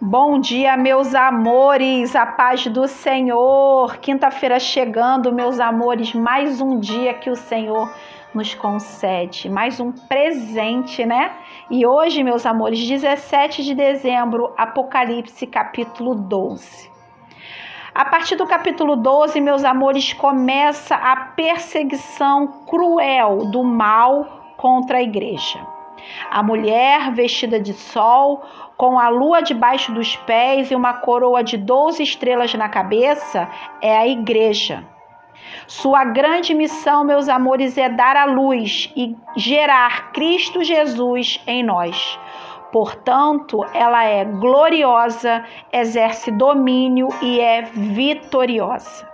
Bom dia, meus amores, a paz do Senhor. Quinta-feira chegando, meus amores, mais um dia que o Senhor nos concede, mais um presente, né? E hoje, meus amores, 17 de dezembro, Apocalipse capítulo 12. A partir do capítulo 12, meus amores, começa a perseguição cruel do mal contra a igreja. A mulher vestida de sol, com a lua debaixo dos pés e uma coroa de 12 estrelas na cabeça, é a igreja. Sua grande missão, meus amores, é dar a luz e gerar Cristo Jesus em nós. Portanto, ela é gloriosa, exerce domínio e é vitoriosa.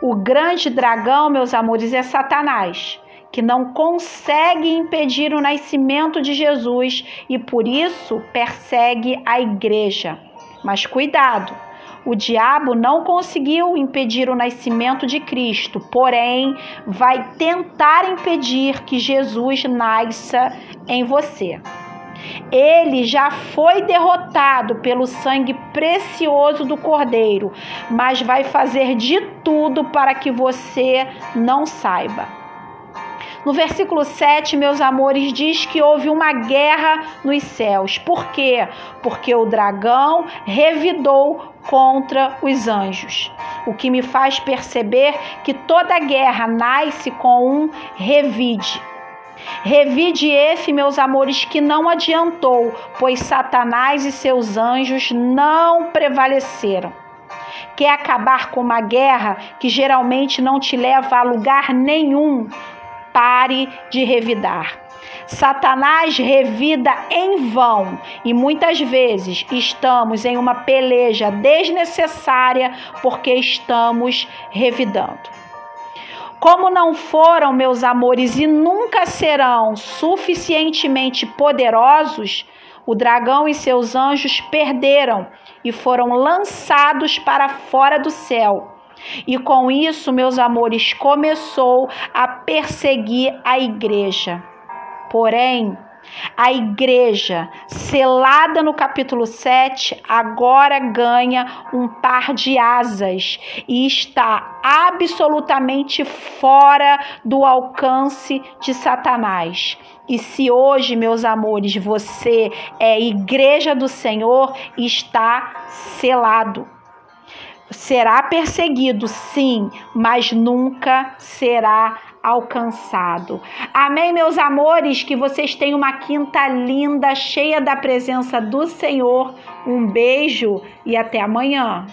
O grande dragão, meus amores, é Satanás que não consegue impedir o nascimento de Jesus e por isso persegue a igreja. Mas cuidado, o diabo não conseguiu impedir o nascimento de Cristo, porém vai tentar impedir que Jesus nasça em você. Ele já foi derrotado pelo sangue precioso do Cordeiro, mas vai fazer de tudo para que você não saiba. No versículo 7, meus amores, diz que houve uma guerra nos céus. Por quê? Porque o dragão revidou contra os anjos. O que me faz perceber que toda guerra nasce com um revide. Revide esse, meus amores, que não adiantou, pois Satanás e seus anjos não prevaleceram. Quer acabar com uma guerra que geralmente não te leva a lugar nenhum, pare de revidar. Satanás revida em vão e muitas vezes estamos em uma peleja desnecessária porque estamos revidando. Como não foram, meus amores, e nunca serão suficientemente poderosos, o dragão e seus anjos perderam e foram lançados para fora do céu e com isso, meus amores, começou a perseguir a igreja. Porém, a igreja, selada no capítulo 7, agora ganha um par de asas e está absolutamente fora do alcance de Satanás. E se hoje, meus amores, você é igreja do Senhor, está selado será perseguido, sim, mas nunca será alcançado. Amém, meus amores? Que vocês tenham uma quinta linda, cheia da presença do Senhor. Um beijo e até amanhã.